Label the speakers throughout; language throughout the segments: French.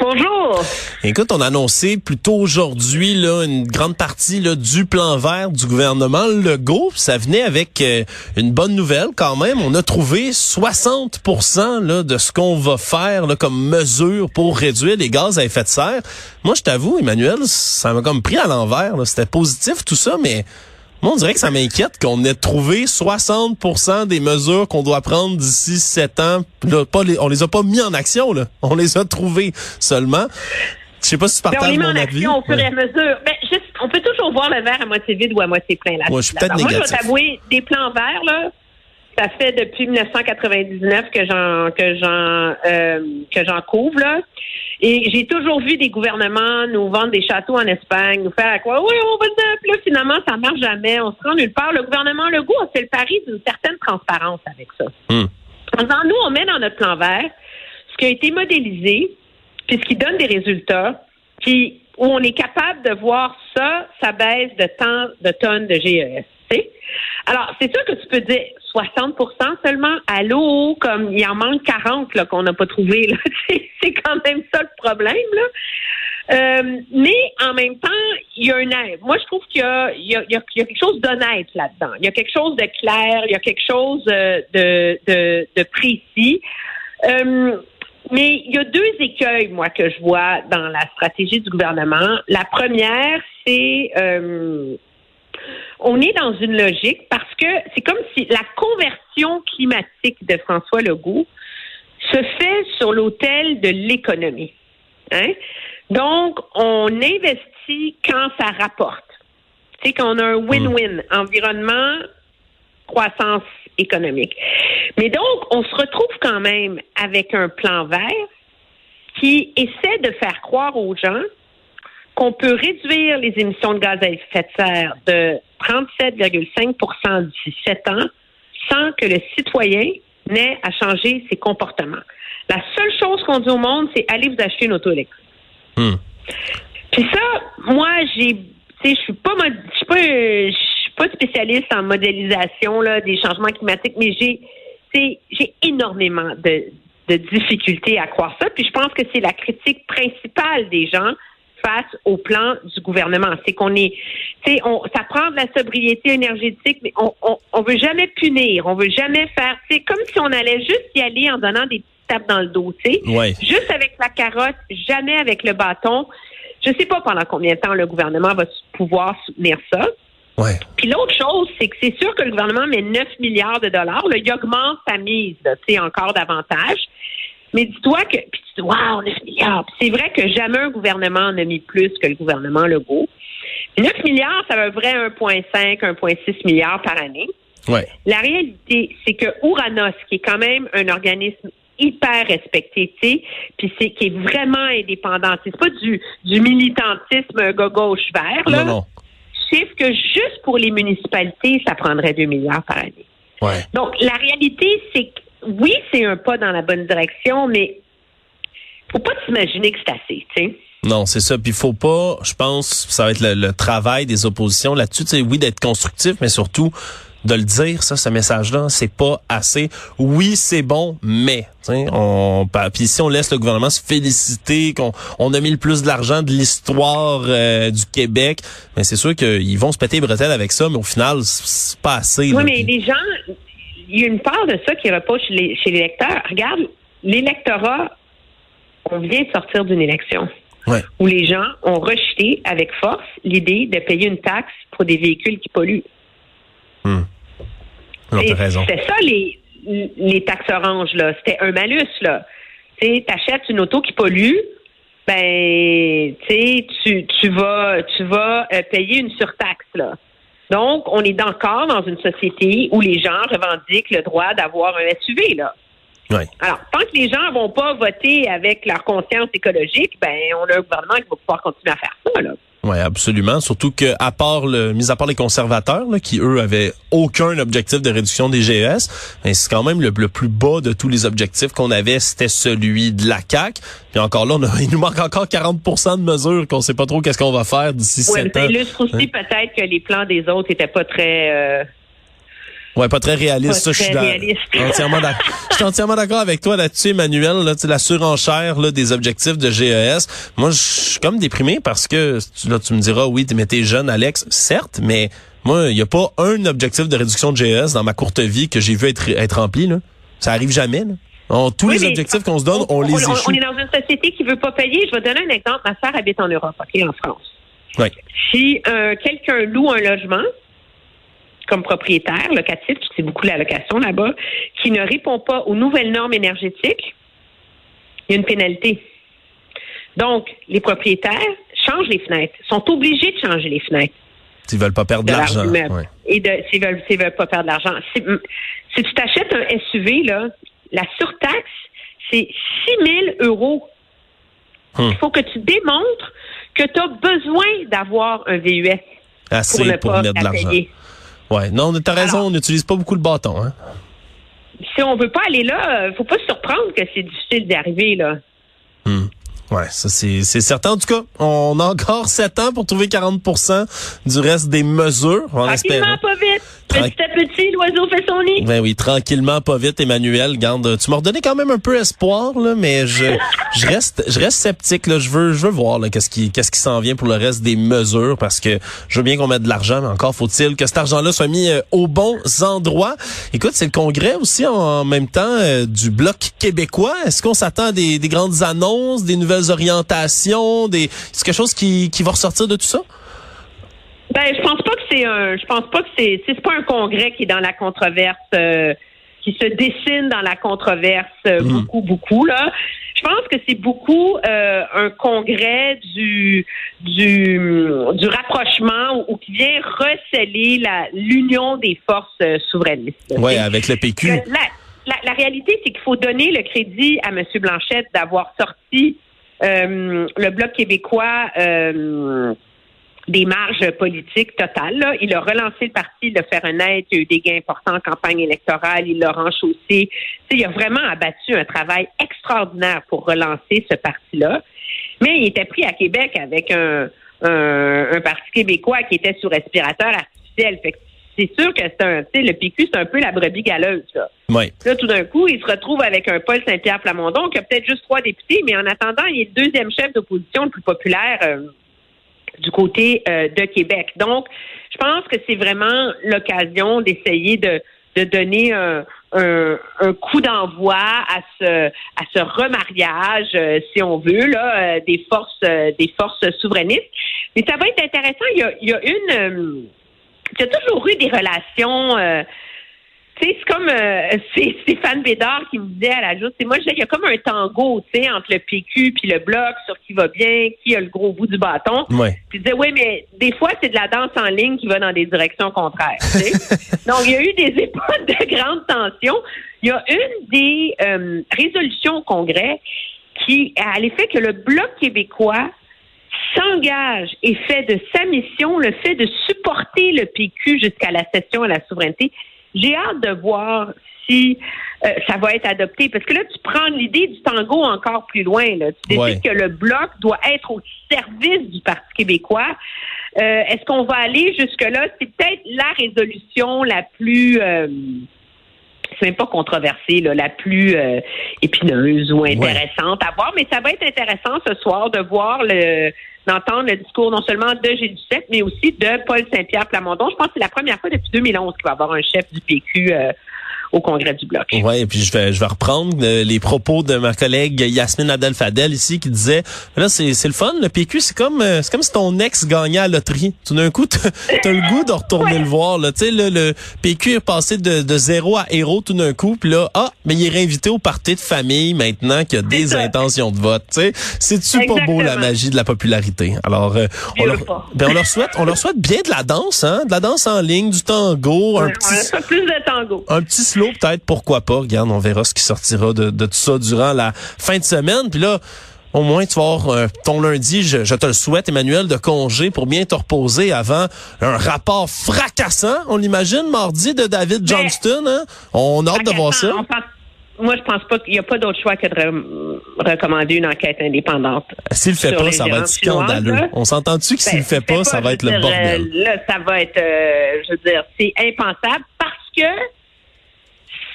Speaker 1: Bonjour.
Speaker 2: Écoute, on a annoncé plus tôt aujourd'hui là, une grande partie là, du plan vert du gouvernement Legault. Ça venait avec euh, une bonne nouvelle quand même. On a trouvé 60% là, de ce qu'on va faire là, comme mesure pour réduire les gaz à effet de serre. Moi, je t'avoue, Emmanuel, ça m'a comme pris à l'envers. C'était positif tout ça, mais moi, on dirait que ça m'inquiète qu'on ait trouvé 60% des mesures qu'on doit prendre d'ici sept ans. Là, pas les, on les a pas mis en action, là. On les a trouvées seulement. Je sais pas si tu partages
Speaker 1: on les met
Speaker 2: mon
Speaker 1: en
Speaker 2: avis.
Speaker 1: action au fur et à mesure. Ben, juste, on peut toujours voir le verre à moitié vide ou à moitié plein. Là,
Speaker 2: Moi, je suis peut-être
Speaker 1: Moi, je
Speaker 2: négatif.
Speaker 1: vais t'avouer, des plans verts, là, ça fait depuis 1999 que j'en que j'en euh, que j'en couvre là. Et j'ai toujours vu des gouvernements nous vendre des châteaux en Espagne, nous faire quoi Oui, on va le là, finalement, ça marche jamais. On se rend nulle part. Le gouvernement Legault a fait le pari d'une certaine transparence avec ça.
Speaker 2: Hmm.
Speaker 1: En disant, nous, on met dans notre plan vert ce qui a été modélisé, puis ce qui donne des résultats, puis où on est capable de voir ça, ça baisse de tant de tonnes de GES. Alors, c'est sûr que tu peux dire 60% seulement. Allô, comme il en manque 40 là, qu'on n'a pas trouvé. là. C'est- quand même ça le problème. Là. Euh, mais en même temps, il y a un Moi, je trouve qu'il y a, il y a, il y a- quelque chose d'honnête là-dedans. Il y a quelque chose de clair, il y a quelque chose euh, de, de, précis. Euh, mais il y a deux écueils, moi, que je vois dans la stratégie du gouvernement. La première, c'est on est dans une logique parce que c'est comme si la conversion climatique de François Legault se fait sur l'autel de l'économie. Hein? Donc, on investit quand ça rapporte. Tu sais, qu'on a un win-win, environnement, croissance économique. Mais donc, on se retrouve quand même avec un plan vert qui essaie de faire croire aux gens qu'on peut réduire les émissions de gaz à effet de serre de 37,5 d'ici 7 ans sans que le citoyen n'ait à changer ses comportements. La seule chose qu'on dit au monde, c'est allez vous acheter une auto électrique.
Speaker 2: Hmm.
Speaker 1: Puis ça, moi, j'ai, je suis pas, je suis pas, je suis pas spécialiste en modélisation là des changements climatiques, mais j'ai, j'ai énormément de, de difficultés à croire ça. Puis je pense que c'est la critique principale des gens face au plan du gouvernement. C'est qu'on est, tu sais, on, ça prend de la sobriété énergétique, mais on, on, on veut jamais punir, on veut jamais faire, c'est comme si on allait juste y aller en donnant des petites tapes dans le dos, tu sais.
Speaker 2: Ouais.
Speaker 1: Juste avec la carotte, jamais avec le bâton. Je sais pas pendant combien de temps le gouvernement va pouvoir soutenir ça.
Speaker 2: Ouais.
Speaker 1: Puis l'autre chose, c'est que c'est sûr que le gouvernement met 9 milliards de dollars. Là, il augmente sa mise, là, tu sais, encore davantage. Mais dis-toi que, puis tu dis, wow, 9 milliards. Puis c'est vrai que jamais un gouvernement n'a mis plus que le gouvernement Legault. Puis 9 milliards, ça veut vrai 1,5, 1,6 milliards par année.
Speaker 2: Ouais.
Speaker 1: La réalité, c'est que Ouranos, qui est quand même un organisme hyper respecté, tu sais, puis c'est qui est vraiment indépendant. C'est pas du, du militantisme gauche vert, là.
Speaker 2: Non, non.
Speaker 1: Chiffre que juste pour les municipalités, ça prendrait 2 milliards par année.
Speaker 2: Ouais.
Speaker 1: Donc, la réalité, c'est que oui, c'est un pas dans la bonne direction, mais faut pas s'imaginer que c'est assez, tu sais.
Speaker 2: Non, c'est ça. Puis faut pas, je pense, ça va être le, le travail des oppositions là-dessus. Tu sais, oui, d'être constructif, mais surtout de le dire, ça, ce message-là, c'est pas assez. Oui, c'est bon, mais, tu sais, on, puis si on laisse le gouvernement se féliciter qu'on on a mis le plus de l'argent de l'histoire euh, du Québec, mais c'est sûr qu'ils vont se péter les bretelles avec ça, mais au final, c'est pas assez.
Speaker 1: Oui,
Speaker 2: là.
Speaker 1: mais les gens, y a une part de ça qui repose chez les, chez les lecteurs. Regarde, l'électorat, on vient de sortir d'une élection
Speaker 2: Ouais.
Speaker 1: où les gens ont rejeté avec force l'idée de payer une taxe pour des véhicules qui polluent.
Speaker 2: Raison.
Speaker 1: C'était ça, les, les taxes oranges, là. C'était un malus, là. Tu sais, t'achètes une auto qui pollue, ben, tu sais, tu, tu vas, tu vas euh, payer une surtaxe, là. Donc, on est encore dans une société où les gens revendiquent le droit d'avoir un SUV, là. Alors, tant que les gens vont pas voter avec leur conscience écologique, ben, on a un gouvernement qui va pouvoir continuer à faire ça, là.
Speaker 2: Oui, absolument. Surtout que, à part le, mis à part les conservateurs, là, qui eux avaient aucun objectif de réduction des GES, mais c'est quand même le, plus bas de tous les objectifs qu'on avait, c'était celui de la CAC. Puis encore là, il nous manque encore 40% de mesures qu'on sait pas trop qu'est-ce qu'on va faire d'ici
Speaker 1: ouais,
Speaker 2: sept ans.
Speaker 1: Ça illustre aussi hein? peut-être que les plans des autres étaient pas très euh,
Speaker 2: Ouais, pas très réaliste.
Speaker 1: Pas très
Speaker 2: je
Speaker 1: réaliste.
Speaker 2: entièrement d'accord. je suis entièrement d'accord avec toi là-dessus, Emmanuel. Là, la surenchère là, des objectifs de GES. Moi, je suis comme déprimé parce que là, tu me diras, oui, mais t'es jeune, Alex. Certes, mais moi, il n'y a pas un objectif de réduction de GES dans ma courte vie que j'ai vu être, être rempli. Là. Ça arrive jamais. Là. tous les objectifs qu'on se donne, on, les échoue.
Speaker 1: On est dans une société qui veut pas payer. Je vais donner un exemple. Ma sœur habite en Europe, OK, en France.
Speaker 2: Oui.
Speaker 1: Si euh, quelqu'un loue un logement, comme propriétaire locatif, c'est beaucoup la location là-bas, qui ne répond pas aux nouvelles normes énergétiques, il y a une pénalité. Donc, les propriétaires changent les fenêtres, sont obligés de changer les fenêtres.
Speaker 2: S'ils veulent pas perdre de l'argent.
Speaker 1: Et de, s'ils veulent, veulent pas perdre de l'argent. Si, tu t'achètes un SUV, là, la surtaxe, c'est 6 000 euros. Hmm. Il faut que tu démontres que tu as besoin d'avoir un VUS.
Speaker 2: Assez pour, ne
Speaker 1: pour
Speaker 2: mettre de l'argent. Ouais, non, t'as raison, on n'utilise pas beaucoup le bâton, hein.
Speaker 1: Si on veut pas aller là, euh, faut pas se surprendre que c'est difficile d'y arriver, là.
Speaker 2: Hmm. Ouais, ça c'est certain. En tout cas, on a encore sept ans pour trouver 40% du reste des mesures.
Speaker 1: On Tranquillement, pas vite. Petit à petit, l'oiseau fait son nid.
Speaker 2: Ben oui, tranquillement, pas vite, Emmanuel. Garde, tu m'as redonné quand même un peu espoir, là, mais je, je reste, je reste sceptique. Là. Je veux, je veux voir qu'est-ce qui, qu'est-ce qui s'en vient pour le reste des mesures, parce que je veux bien qu'on mette de l'argent, mais encore faut-il que cet argent-là soit mis euh, aux bons endroits. Écoute, c'est le congrès aussi en, même temps euh, du bloc québécois. Est-ce qu'on s'attend à des, des grandes annonces, des nouvelles orientations, des, c'est quelque chose qui, qui va ressortir de tout ça?
Speaker 1: Ben, je pense pas que c'est un. Je pense pas que c'est. C'est pas un congrès qui est dans la controverse, euh, qui se dessine dans la controverse euh, hmm. beaucoup, beaucoup là. Je pense que c'est beaucoup euh, un congrès du du, du rapprochement ou, qui vient receller la l'union des forces souverainistes.
Speaker 2: Oui, avec le PQ.
Speaker 1: La, la, réalité, c'est qu'il faut donner le crédit à M. Blanchette d'avoir sorti le bloc québécois des marges politiques totales. Il a relancé le parti, de faire un net, il a eu des gains importants en campagne électorale, il l'a renchaussé. il a vraiment abattu un travail extraordinaire pour relancer ce parti-là. Mais il était pris à Québec avec un, un, parti québécois qui était sous respirateur artificiel. c'est sûr que c'est un, le PQ, c'est un peu la brebis galeuse. Là. là, tout d'un coup, il se retrouve avec un Paul Saint-Pierre Plamondon qui a peut-être juste trois députés, mais en attendant, il est le deuxième chef d'opposition le plus populaire euh, du côté euh, de Québec. Donc, je pense que c'est vraiment l'occasion d'essayer de, de donner un, un, coup d'envoi à ce à ce remariage, euh, si on veut, là, euh, des forces des forces souverainistes. Mais ça va être intéressant. Il y a, il y a une il y a toujours eu des relations c'est comme euh, c'est Stéphane Bédard qui me disait à la joute, c'est moi il y a comme un tango, tu sais, entre le PQ puis le bloc sur qui va bien, qui a le gros bout du bâton.
Speaker 2: Ouais.
Speaker 1: Puis il disait oui, mais des fois c'est de la danse en ligne qui va dans des directions contraires. Donc il y a eu des époques de grande tension. Il y a une des euh, résolutions au Congrès qui a l'effet que le bloc québécois s'engage et fait de sa mission le fait de supporter le PQ jusqu'à la cession à la souveraineté j'ai hâte de voir si euh, ça va être adopté. Parce que là, tu prends l'idée du tango encore plus loin. Là. Tu décides que le bloc doit être au service du Parti québécois. Euh, est-ce qu'on va aller jusque-là? C'est peut-être la résolution la plus... Euh, même pas controversée, là, la plus épineuse ou intéressante à voir, mais ça va être intéressant ce soir de voir le d'entendre le discours non seulement de G 7 mais aussi de Paul Saint-Pierre Plamondon. Je pense que c'est la première fois depuis 2011 qu'il va y avoir un chef du PQ euh, au congrès du bloc.
Speaker 2: Oui, et puis je vais je vais reprendre euh, les propos de ma collègue Yasmine Adel Fadel ici qui disait là c'est c'est le fun le PQ c'est comme euh, c'est comme si ton ex gagnait à la loterie. Tout d'un coup tu as le goût de retourner le voir là, tu sais le, le, PQ est passé de, de zéro à héros tout d'un coup puis là ah mais il est réinvité au parti de famille maintenant qu'il a des intentions de vote, tu sais. C'est-tu pas beau la magie de la popularité? Alors euh, on leur, ben, on leur souhaite on leur souhaite bien de la danse hein, de la danse en ligne, du tango, un petit
Speaker 1: plus de tango.
Speaker 2: Un petit peut-être, pourquoi pas. Regarde, on verra ce qui sortira de, tout ça durant la fin de semaine. Puis là, Au moins, tu vas avoir euh, ton lundi, je, je, te le souhaite, Emmanuel, de congé pour bien te reposer avant un rapport fracassant, on l'imagine, mardi, de David Johnston. Hein? On a hâte de voir ça.
Speaker 1: moi, je pense pas qu'il n'y a pas d'autre choix que de recommander une enquête indépendante.
Speaker 2: S'il le fait pas, ça va être scandaleux. On s'entend-tu que s'il le fait pas, ça va être le bordel?
Speaker 1: Là, ça va être, euh, je veux dire, c'est impensable parce que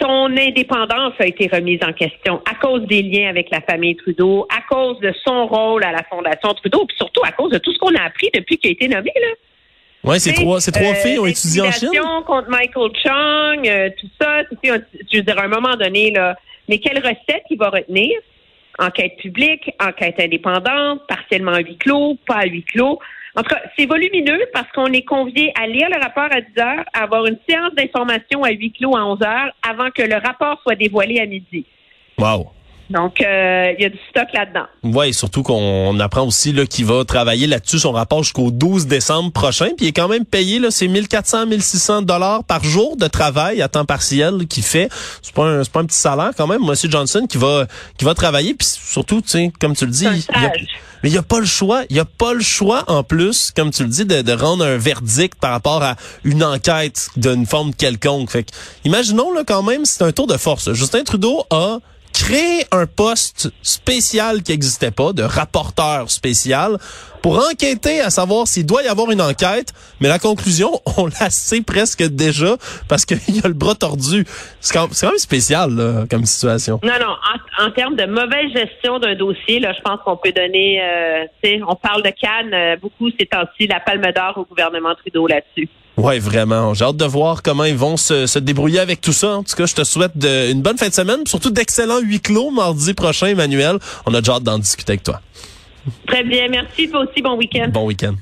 Speaker 1: son indépendance a été remise en question à cause des liens avec la famille Trudeau, à cause de son rôle à la Fondation Trudeau, puis surtout à cause de tout ce qu'on a appris depuis qu'il a été nommé. Là.
Speaker 2: Oui, ces trois, trois euh, filles ont étudié en Chine.
Speaker 1: contre Michael Chung, euh, tout ça. Je veux dire, à un moment donné, là, mais quelle recette il va retenir? Enquête publique, enquête indépendante, partiellement à huis clos, pas à huis clos. En tout cas, c'est volumineux parce qu'on est convié à lire le rapport à 10 heures, à avoir une séance d'information à huis clos à 11 heures avant que le rapport soit dévoilé à midi.
Speaker 2: Wow.
Speaker 1: Donc, euh, il y a du stock là-dedans.
Speaker 2: Oui, surtout qu'on apprend aussi là qu'il va travailler là-dessus son rapport jusqu'au 12 décembre prochain. Puis il est quand même payé là, c'est 1400, 1600 dollars par jour de travail à temps partiel qu'il fait. C'est pas un, pas un petit salaire quand même, Monsieur Johnson qui va qui va travailler. Puis surtout, tu sais, comme tu le dis, il, mais il n'y a pas le choix. Il n'y a pas le choix en plus, comme tu le dis, de, de, rendre un verdict par rapport à une enquête d'une forme quelconque. Fait que, imaginons là quand même, c'est un tour de force. Justin Trudeau a créer un poste spécial qui n'existait pas, de rapporteur spécial, pour enquêter à savoir s'il doit y avoir une enquête. Mais la conclusion, on la sait presque déjà parce qu'il y a le bras tordu. C'est quand, même spécial là, comme situation.
Speaker 1: Non, non. En, termes de mauvaise gestion d'un dossier, là, je pense qu'on peut donner. Euh, on parle de Cannes euh, beaucoup ces temps-ci, la palme d'or au gouvernement Trudeau là-dessus.
Speaker 2: Ouais, vraiment. J'ai hâte de voir comment ils vont se, se, débrouiller avec tout ça. En tout cas, je te souhaite de, une bonne fin de semaine, surtout d'excellents huis clos mardi prochain, Emmanuel. On a déjà hâte d'en discuter avec toi.
Speaker 1: Très bien, merci. Toi aussi, bon week-end.
Speaker 2: Bon week-end.